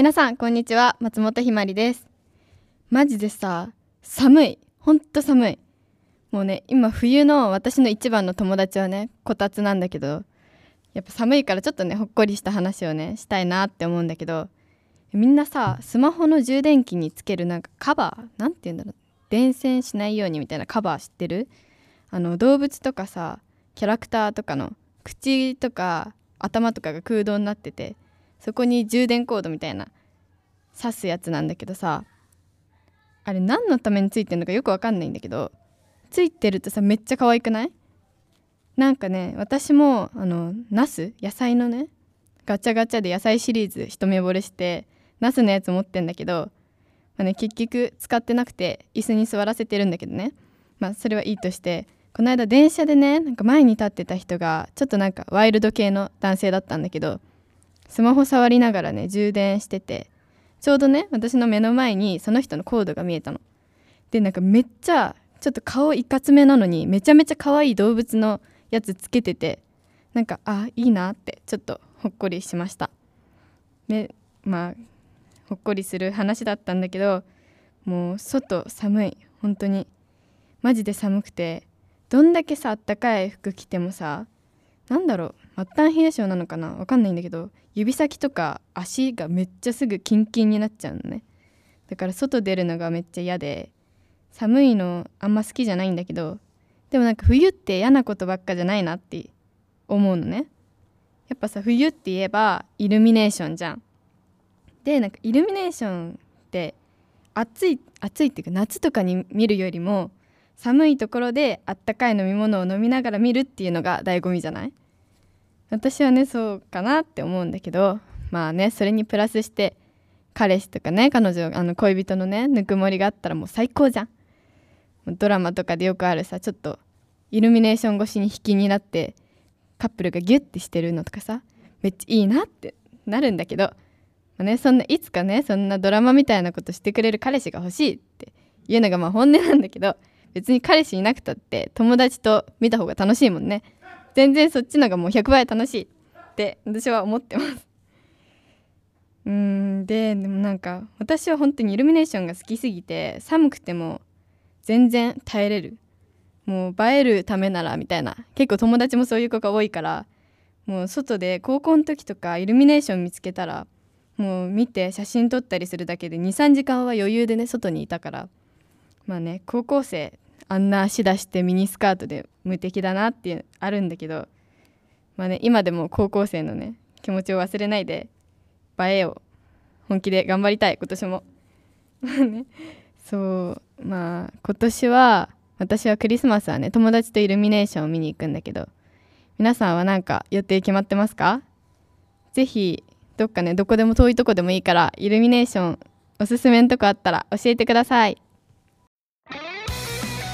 皆さんこんにちは。松本ひまりです。マジでさ寒い。ほんと寒い。もうね今冬の私の一番の友達はねこたつなんだけどやっぱ寒いからちょっとねほっこりした話をねしたいなって思うんだけどみんなさスマホの充電器につけるなんかカバーなんて言うんだろう。電線しないようにみたいなカバー知ってる？あの動物とかさキャラクターとかの口とか頭とかが空洞になっててそこに充電コードみたいな刺すやつなんだけどさあれ何のためについてんのかよくわかんないんだけどついてるとさめっちゃ可愛くない？なんかね私もあのナス？野菜のねガチャガチャで野菜シリーズ一目惚れしてナスのやつ持ってんだけど、まあね、結局使ってなくて椅子に座らせてるんだけどね。まあそれはいいとしてこの間電車でねなんか前に立ってた人がちょっとなんかワイルド系の男性だったんだけどスマホ触りながらね充電しててちょうどね私の目の前にその人のコードが見えたの。でなんかめっちゃちょっと顔いかつめなのにめちゃめちゃ可愛い動物のやつつけててなんかあいいなってちょっとほっこりしました。でまあほっこりする話だったんだけどもう外寒い。本当に。マジで寒くてどんだけさあったかい服着てもさなんだろう末端冷え性なのかなわかんないんだけど指先とか足がめっちゃすぐキンキンになっちゃうのね。だから外出るのがめっちゃ嫌で寒いのあんま好きじゃないんだけどでもなんか冬って嫌なことばっかじゃないなって思うのね。やっぱさ冬って言えばイルミネーションじゃん。でなんかイルミネーションって暑い暑いっていうか夏とかに見るよりも寒いところであったかい飲み物を飲みながら見るっていうのが醍醐味じゃない？私はねそうかなって思うんだけどまあねそれにプラスして彼氏とかね彼女あの恋人のねぬくもりがあったらもう最高じゃん。ドラマとかでよくあるさちょっとイルミネーション越しに引きになってカップルがギュッてしてるのとかさめっちゃいいなってなるんだけど、まあね、そんないつかねそんなドラマみたいなことしてくれる彼氏が欲しいっていうのがまあ本音なんだけど別に彼氏いなくたって友達と見た方が楽しいもんね。全然そっちのがもう100倍楽しいって私は思ってます。うんででもなんか私は本当にイルミネーションが好きすぎて寒くても全然耐えれる。もう映えるためならみたいな。結構友達もそういう子が多いからもう外で高校の時とかイルミネーション見つけたらもう見て写真撮ったりするだけで23時間は余裕でね外にいたから。まあね高校生あんな足出してミニスカートで無敵だなってあるんだけどまあね今でも高校生のね気持ちを忘れないで映えを本気で頑張りたい今年も。そうまあ今年は私はクリスマスはね友達とイルミネーションを見に行くんだけど皆さんは何か予定決まってますか？ぜひどっかねどこでも遠いとこでもいいからイルミネーションおすすめのとこあったら教えてください。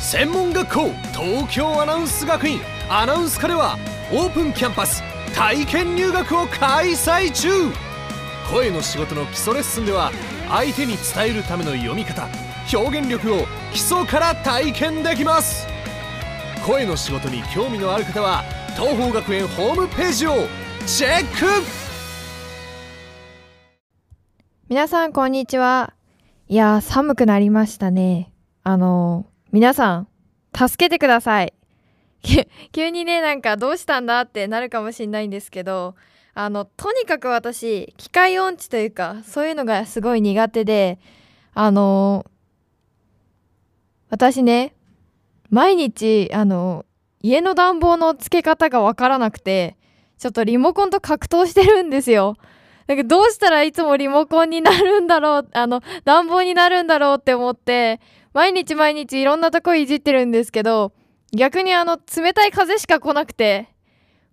専門学校東京アナウンス学院アナウンス科ではオープンキャンパス体験入学を開催中。声の仕事の基礎レッスンでは相手に伝えるための読み方表現力を基礎から体験できます。声の仕事に興味のある方は東邦学園ホームページをチェック。皆さんこんにちは。いや寒くなりましたね。あの、皆さん助けてください。急にねなんかどうしたんだってなるかもしれないんですけどあのとにかく私機械音痴というかそういうのがすごい苦手であのー、私ね毎日あの家の暖房のつけ方がわからなくてちょっとリモコンと格闘してるんですよ。だけどどうしたらいつもリモコンになるんだろうあの暖房になるんだろうって思って毎日毎日いろんなとこいじってるんですけど逆にあの冷たい風しか来なくて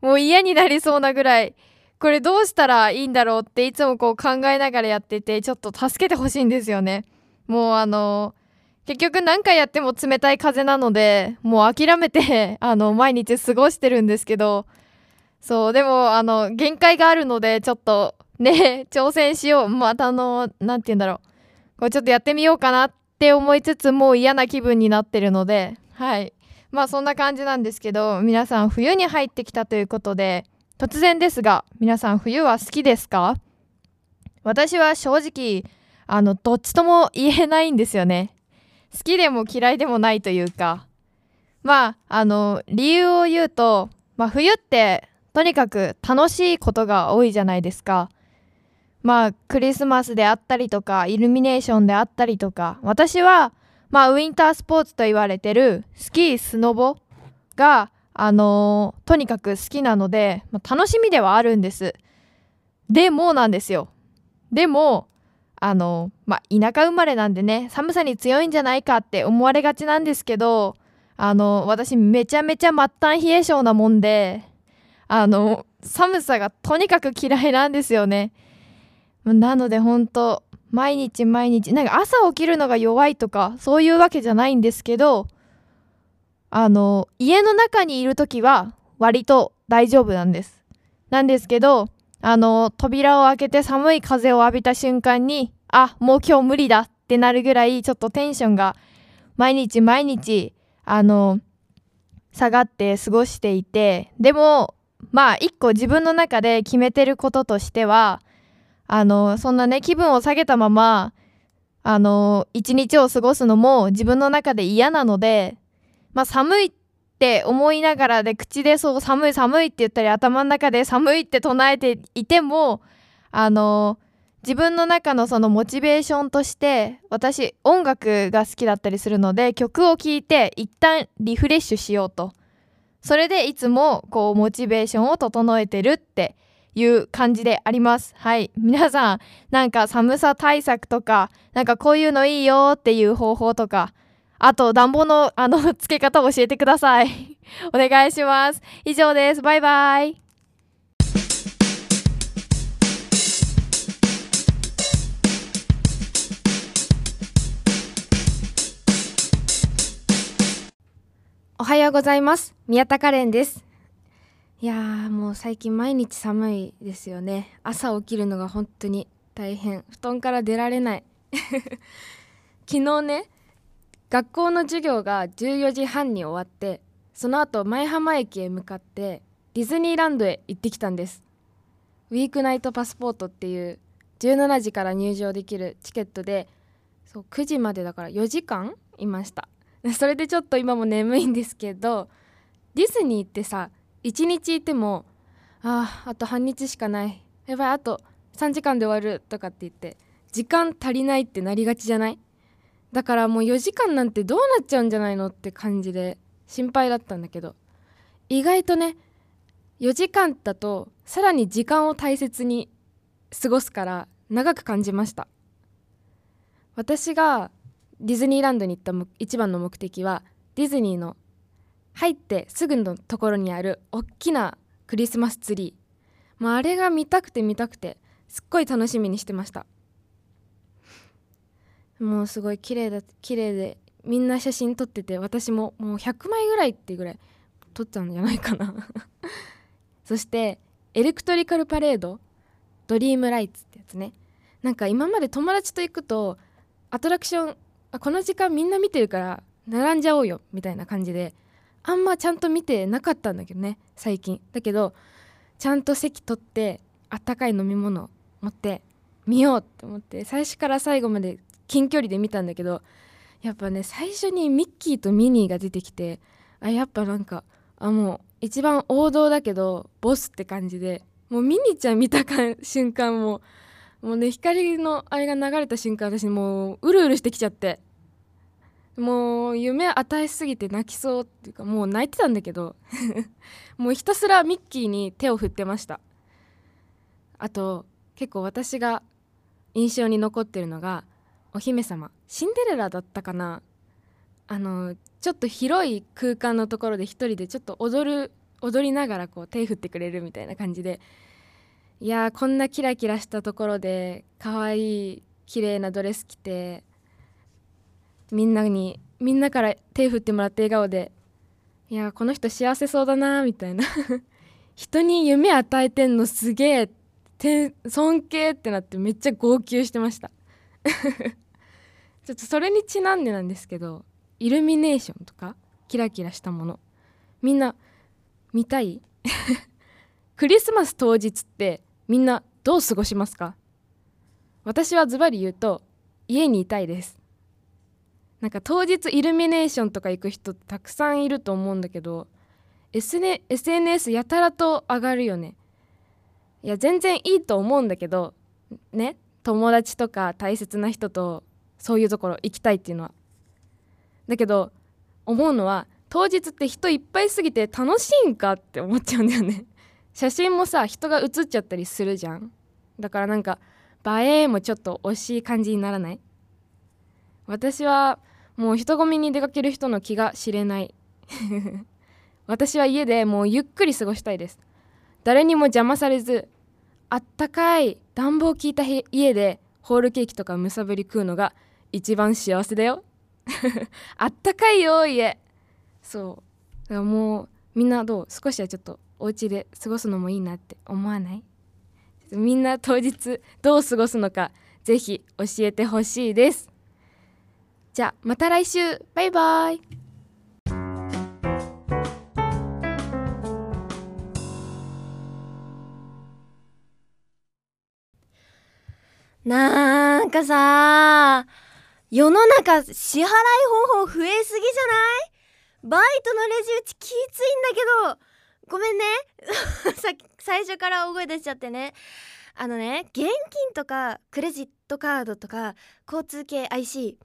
もう嫌になりそうなぐらいこれどうしたらいいんだろうっていつもこう考えながらやっててちょっと助けてほしいんですよね。もうあの結局何回やっても冷たい風なのでもう諦めて あの毎日過ごしてるんですけどそうでもあの限界があるのでちょっとね挑戦しよう。またあの何て言うんだろう。これちょっとやってみようかなっって思いつつもう嫌な気分になってるのではい。まあそんな感じなんですけど皆さん冬に入ってきたということで突然ですが皆さん冬は好きですか？私は正直あのどっちとも言えないんですよね。好きでも嫌いでもないというか。まああの理由を言うと、まあ、冬ってとにかく楽しいことが多いじゃないですか。まあクリスマスであったりとかイルミネーションであったりとか私はまあウィンタースポーツと言われてるスキースノボがあのー、とにかく好きなので、まあ、楽しみではあるんです。でもなんですよ。でもあのまあ田舎生まれなんでね寒さに強いんじゃないかって思われがちなんですけどあの私めちゃめちゃ末端冷え性なもんであの寒さがとにかく嫌いなんですよね。なので本当毎日毎日なんか朝起きるのが弱いとかそういうわけじゃないんですけどあの家の中にいる時は割と大丈夫なんです。なんですけどあの扉を開けて寒い風を浴びた瞬間にあもう今日無理だってなるぐらいちょっとテンションが毎日毎日あの下がって過ごしていてでもまあ一個自分の中で決めてることとしてはあのそんなね気分を下げたままあの一日を過ごすのも自分の中で嫌なのでまあ寒いって思いながらで口でそう寒い寒いって言ったり頭の中で寒いって唱えていてもあの自分の中のそのモチベーションとして私音楽が好きだったりするので曲を聴いて一旦リフレッシュしようと。それでいつもこうモチベーションを整えてるっていう感じであります。はい。皆さんなんか寒さ対策とかなんかこういうのいいよっていう方法とかあと暖房のあの 付け方を教えてください。お願いします。以上です。バイバイ。おはようございます。宮田カレンです。いやーもう最近毎日寒いですよね。朝起きるのが本当に大変。布団から出られない。昨日ね学校の授業が14時半に終わってその後舞浜駅へ向かってディズニーランドへ行ってきたんです。ウィークナイトパスポートっていう17時から入場できるチケットでそう9時までだから4時間いました。それでちょっと今も眠いんですけどディズニーってさ1日いてもあああと半日しかない。やばいあと3時間で終わるとかって言って時間足りないってなりがちじゃない？だからもう4時間なんてどうなっちゃうんじゃないのって感じで心配だったんだけど。意外とね4時間だとさらに時間を大切に過ごすから長く感じました。私がディズニーランドに行った一番の目的はディズニーの入ってすぐのところにある大きなクリスマスツリー。もうあれが見たくて見たくてすっごい楽しみにしてました。もうすごい綺麗だ綺麗でみんな写真撮ってて私ももう100枚ぐらいっていうぐらい撮ったんじゃないかな。そしてエレクトリカルパレードドリームライツってやつね。なんか今まで友達と行くとアトラクションこの時間みんな見てるから並んじゃおうよみたいな感じであんまちゃんと見てなかったんだけどね最近。だけどちゃんと席取ってあったかい飲み物持って見ようって思って最初から最後まで近距離で見たんだけどやっぱね最初にミッキーとミニーが出てきてあやっぱなんかあもう一番王道だけどボスって感じでもうミニーちゃん見た瞬間ももうね光のあれが流れた瞬間私もううるうるしてきちゃって。もう夢与えすぎて泣きそうっていうかもう泣いてたんだけど もうひたすらミッキーに手を振ってました。あと結構私が印象に残ってるのがお姫様シンデレラだったかな。あのちょっと広い空間のところで一人でちょっと踊る踊りながらこう手振ってくれるみたいな感じで。いやこんなキラキラしたところで可愛い綺麗なドレス着てみんなにみんなから手振ってもらって笑顔でいやこの人幸せそうだなみたいな。人に夢与えてんのすげえ尊敬ってなってめっちゃ号泣してました。ちょっとそれにちなんでなんですけどイルミネーションとかキラキラしたものみんな見たい？クリスマス当日ってみんなどう過ごしますか？私はズバリ言うと家にいたいです。なんか当日イルミネーションとか行く人たくさんいると思うんだけど SN SNS やたらと上がるよね。いや全然いいと思うんだけどね友達とか大切な人とそういうところ行きたいっていうのは。だけど思うのは当日って人いっぱいすぎて楽しいんかって思っちゃうんだよね。写真もさ人が写っちゃったりするじゃん。だからなんか映えもちょっと惜しい感じにならない？私はもう人混みに出かける人の気が知れない。私は家でもうゆっくり過ごしたいです。誰にも邪魔されずあったかい暖房効いた家でホールケーキとかむさぶり食うのが一番幸せだよ。あったかいよ家。そう。だからもうみんなどう少しはちょっとお家で過ごすのもいいなって思わない？みんな当日どう過ごすのかぜひ教えてほしいです。じゃあまた来週。バイバイ。なんかさ世の中支払い方法増えすぎじゃない？バイトのレジ打ちきついんだけど。ごめんね。さ最初から大声出しちゃってね。あのね現金とかクレジットカードとか交通系 IC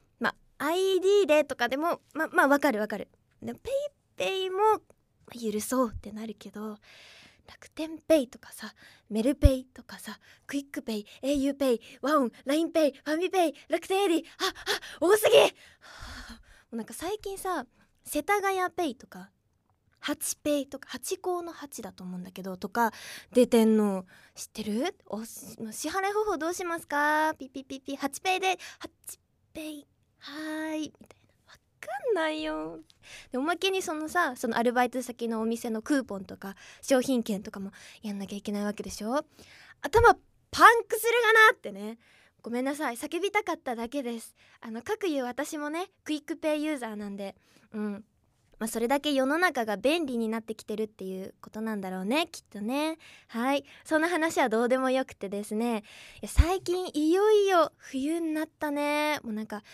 ID でとかでもままあわかるわかる。で PayPay も許そうってなるけど楽天ペイとかさメルペイとかさクイックペイ au ペイワオン LINEPay ファミペイ楽天エディああ多すぎ！もうなんか最近さ世田谷ペイとかハチペイとかハチ公のハチだと思うんだけどとか出てんの知ってる？お支払い方法どうしますか？ピピピピハチペイでハチペイはいみたいな。わかんないよ。でおまけにそのさそのアルバイト先のお店のクーポンとか商品券とかもやんなきゃいけないわけでしょ？頭パンクするがなってね。ごめんなさい。叫びたかっただけです。あのかく言う私もね QUICPay ユーザーなんで。うん。まあ、それだけ世の中が便利になってきてるっていうことなんだろうねきっとね。はい。そんな話はどうでもよくてですね。最近いよいよ冬になったね。もうなんか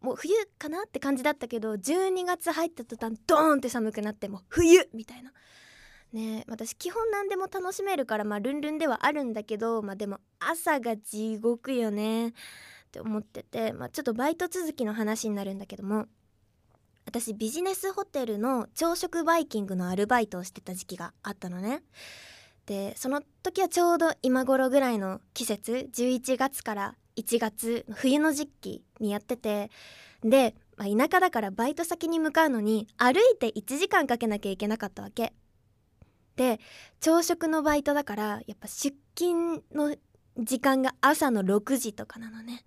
もう冬かなって感じだったけど12月入った途端ドーンって寒くなってもう冬みたいな。ね私基本何でも楽しめるからまあルンルンではあるんだけどまあでも朝が地獄よねって思ってて、まあ、ちょっとバイト続きの話になるんだけども私ビジネスホテルの朝食バイキングのアルバイトをしてた時期があったのね。でその時はちょうど今頃ぐらいの季節11月から1月冬の時期にやっててで、まあ、田舎だからバイト先に向かうのに歩いて1時間かけなきゃいけなかったわけ。で朝食のバイトだからやっぱ出勤の時間が朝の6時とかなのね。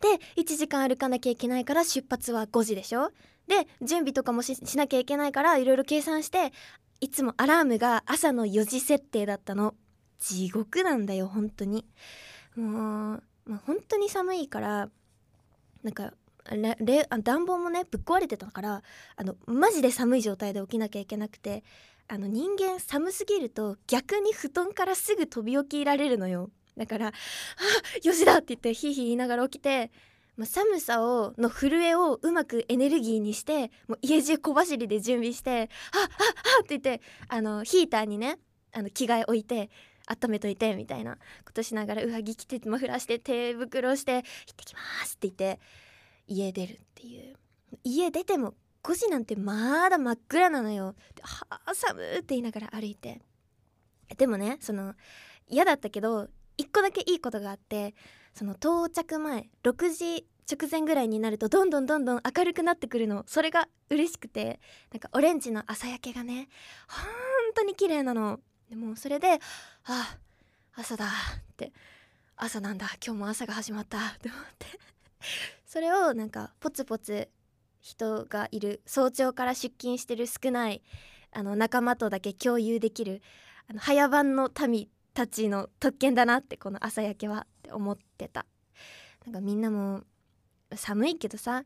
で1時間歩かなきゃいけないから出発は5時でしょ。で準備とかもしなきゃいけないからいろいろ計算していつもアラームが朝の4時設定だったの。地獄なんだよ本当に。もう、まあ、本当に寒いからなんかレあ暖房もねぶっ壊れてたからあのマジで寒い状態で起きなきゃいけなくてあの人間寒すぎると逆に布団からすぐ飛び起きられるのよだから「あ4時だ!」って言ってヒーヒー言いながら起きてまあ、寒さをの震えをうまくエネルギーにしてもう家中小走りで準備して「はっはっはっ」って言ってあのヒーターにねあの着替え置いて温めといてみたいなことしながら上着着てマフラーして手袋して「行ってきます」って言って家出るっていう家出ても5時なんてまだ真っ暗なのよ。はあ寒って言いながら歩いて。でもねその嫌だったけど1個だけいいことがあってその到着前6時直前ぐらいになるとどんどんどんどん明るくなってくるの。それが嬉しくてなんかオレンジの朝焼けがね本当に綺麗なの。でもそれであ朝だって朝なんだ今日も朝が始まったって思って。それをなんかポツポツ人がいる早朝から出勤してる少ないあの仲間とだけ共有できるあの早番の民たちの特権だなってこの朝焼けはって思ってた。なんかみんなも寒いけどさ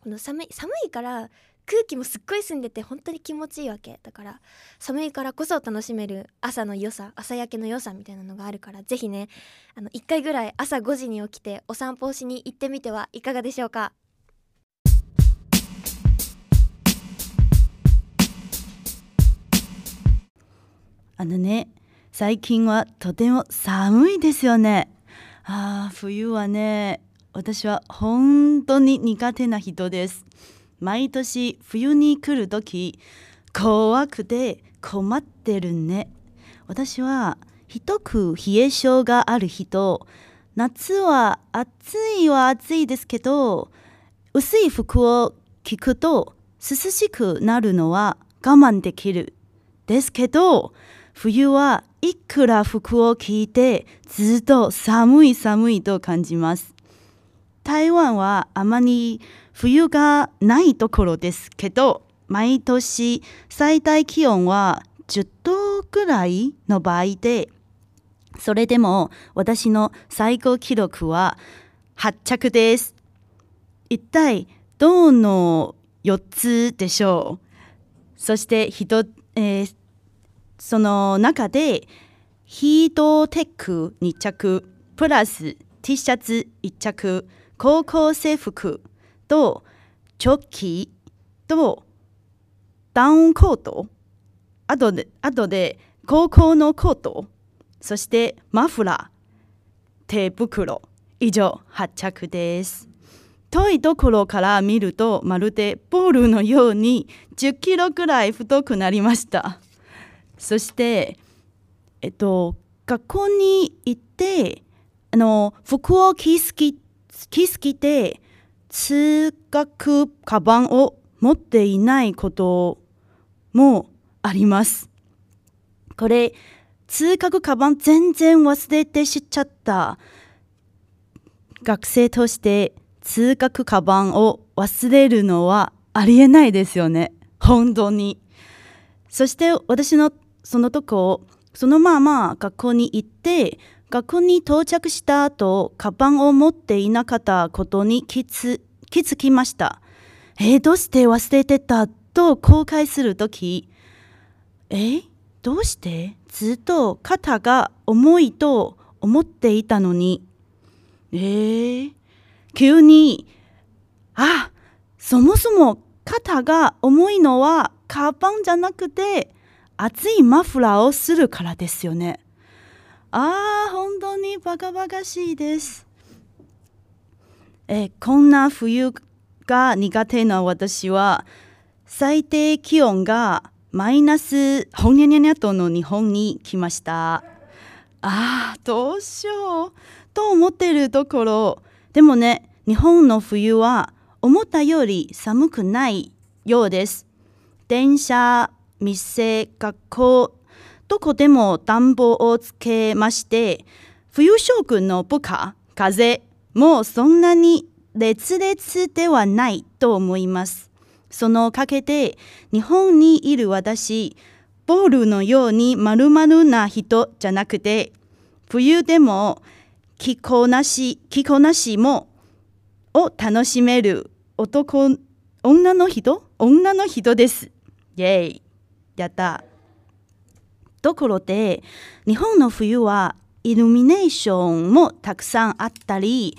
この寒い寒いから空気もすっごい澄んでて本当に気持ちいいわけ。だから寒いからこそ楽しめる朝の良さ朝焼けの良さみたいなのがあるからぜひねあの1回ぐらい朝5時に起きてお散歩をしに行ってみてはいかがでしょうか。あのね最近はとても寒いですよね。あー冬はね私は本当に苦手な人です。毎年冬に来る時怖くて困ってるね。私は一く冷え性がある人夏は暑いは暑いですけど薄い服を着くと涼しくなるのは我慢できるですけど冬はいくら服を着いてずっと寒い寒いと感じます。台湾はあまり冬がないところですけど毎年最大気温は10度ぐらいの場合でそれでも私の最高記録は8着です。一体どの4つでしょう？そして人、えーその中でヒートテック2着プラス T シャツ1着高校生服とチョッキとダウンコート。あとであとで高校のコート。そしてマフラー。手袋。以上8着です。遠いところから見るとまるでボールのように10キロくらい太くなりました。そして、えっと、学校に行ってあの服を着すぎて着すぎて通学カバンを持っていないこともあります。これ通学カバン全然忘れてしちゃった。学生として通学カバンを忘れるのはありえないですよね。本当に。そして私のそのとこそのまま学校に行って学校に到着した後カバンを持っていなかったことに気づ気づきました。えーどうして忘れてたと後悔するときえーどうして？ずっと肩が重いと思っていたのに。えー、急にあそもそも肩が重いのはカバンじゃなくて厚いマフラーをするからですよね。ああ本当にバカバカしいです。えこんな冬が苦手な私は最低気温がマイナスほにゃにゃにゃとの日本に来ました。ああどうしようと思ってるところでもね日本の冬は思ったより寒くないようです。電車店学校どこでも暖房をつけまして冬将軍の部下風もそんなに烈烈ではないと思います。そのおかげで日本にいる私ボールのように丸々な人じゃなくて冬でも着こなし着こなしもを楽しめる男女の人？女の人です。イェイ。やった。ところで日本の冬はイルミネーションもたくさんあったり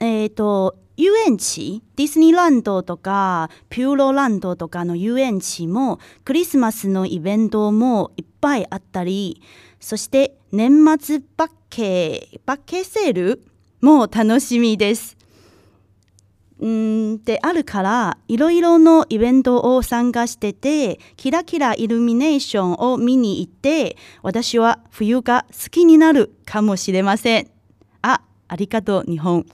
えー、と遊園地ディズニーランドとかピューロランドとかの遊園地もクリスマスのイベントもいっぱいあったりそして年末バッケバッケセールも楽しみです。うんであるからいろいろのイベントを参加しててキラキライルミネーションを見に行って私は冬が好きになるかもしれません。あ、ありがとう日本。